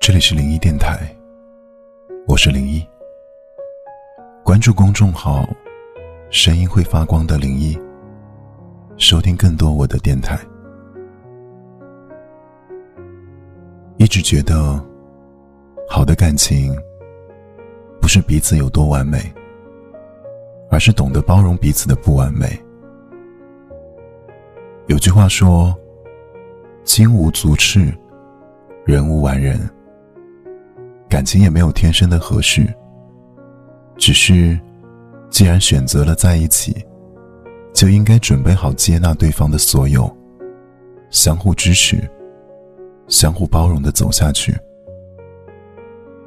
这里是零一电台，我是零一。关注公众号“声音会发光的零一”，收听更多我的电台。一直觉得，好的感情不是彼此有多完美，而是懂得包容彼此的不完美。有句话说：“金无足赤，人无完人。”感情也没有天生的合适，只是，既然选择了在一起，就应该准备好接纳对方的所有，相互支持，相互包容的走下去。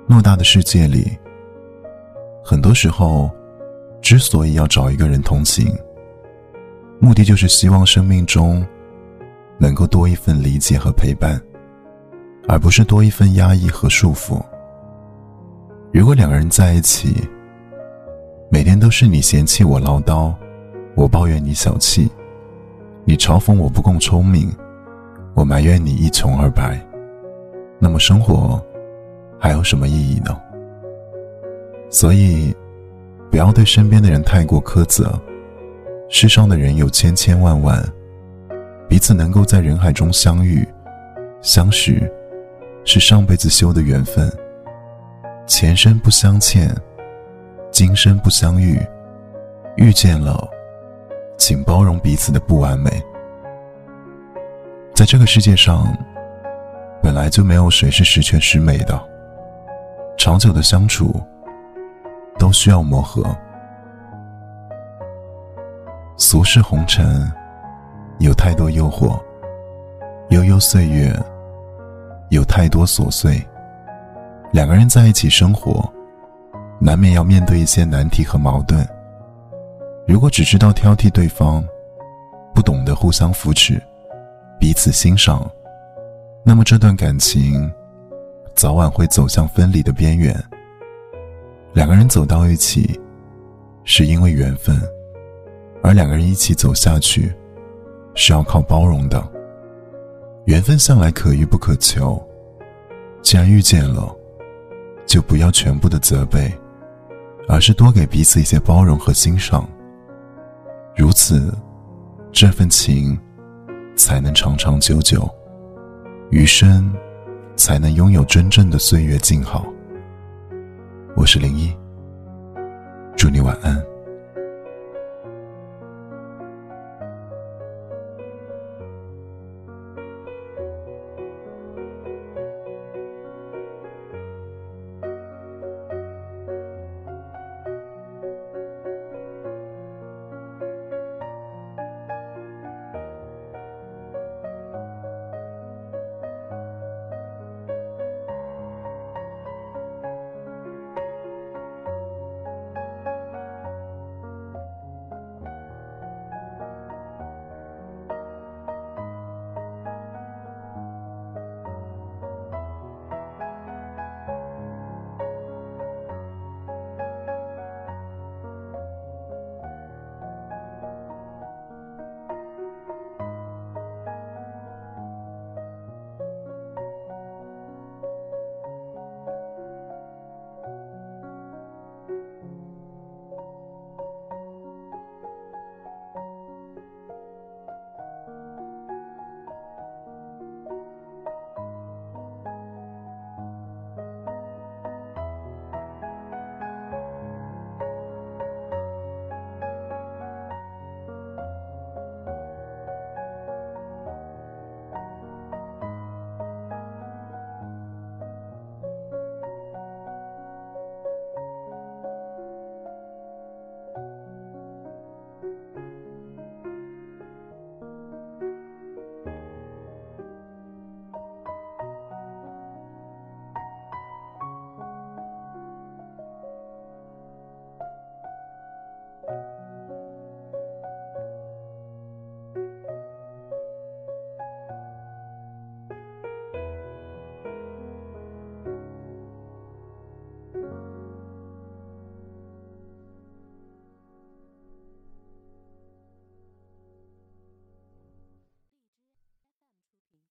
偌大的世界里，很多时候，之所以要找一个人同行，目的就是希望生命中能够多一份理解和陪伴，而不是多一份压抑和束缚。如果两个人在一起，每天都是你嫌弃我唠叨，我抱怨你小气，你嘲讽我不够聪明，我埋怨你一穷二白，那么生活还有什么意义呢？所以，不要对身边的人太过苛责。世上的人有千千万万，彼此能够在人海中相遇、相识，是上辈子修的缘分。前生不相欠，今生不相遇。遇见了，请包容彼此的不完美。在这个世界上，本来就没有谁是十全十美的。长久的相处，都需要磨合。俗世红尘，有太多诱惑；悠悠岁月，有太多琐碎。两个人在一起生活，难免要面对一些难题和矛盾。如果只知道挑剔对方，不懂得互相扶持、彼此欣赏，那么这段感情早晚会走向分离的边缘。两个人走到一起，是因为缘分，而两个人一起走下去，是要靠包容的。缘分向来可遇不可求，既然遇见了。就不要全部的责备，而是多给彼此一些包容和欣赏。如此，这份情才能长长久久，余生才能拥有真正的岁月静好。我是林一，祝你晚安。